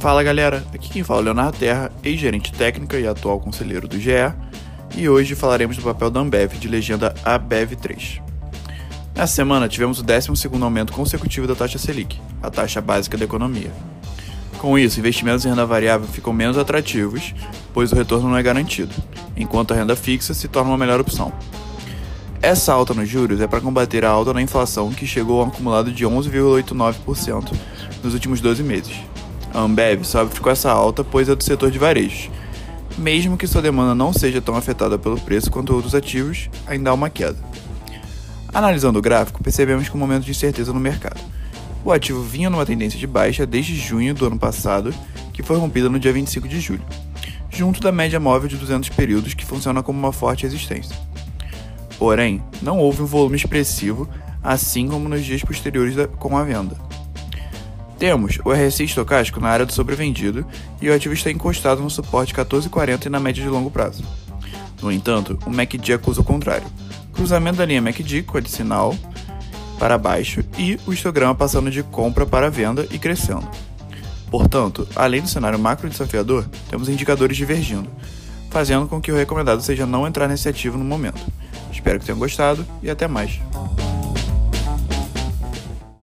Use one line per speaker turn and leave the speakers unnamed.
Fala galera, aqui quem fala é Leonardo Terra, ex-gerente técnica e atual conselheiro do GE, e hoje falaremos do papel da Ambev de legenda ABEV3. Nessa semana tivemos o 12 aumento consecutivo da taxa Selic, a taxa básica da economia. Com isso, investimentos em renda variável ficam menos atrativos, pois o retorno não é garantido, enquanto a renda fixa se torna uma melhor opção. Essa alta nos juros é para combater a alta na inflação, que chegou a um acumulado de 11,89% nos últimos 12 meses. A Ambev sofre com essa alta, pois é do setor de varejos. Mesmo que sua demanda não seja tão afetada pelo preço quanto outros ativos, ainda há uma queda. Analisando o gráfico, percebemos que um momento de incerteza no mercado. O ativo vinha numa tendência de baixa desde junho do ano passado, que foi rompida no dia 25 de julho, junto da média móvel de 200 períodos, que funciona como uma forte resistência. Porém, não houve um volume expressivo, assim como nos dias posteriores com a venda. Temos o RSI estocástico na área do sobrevendido e o ativo está encostado no suporte 14,40 e na média de longo prazo. No entanto, o MACD acusa o contrário. Cruzamento da linha MACD com a sinal para baixo e o histograma passando de compra para venda e crescendo. Portanto, além do cenário macro desafiador, temos indicadores divergindo, fazendo com que o recomendado seja não entrar nesse ativo no momento. Espero que tenham gostado e até mais.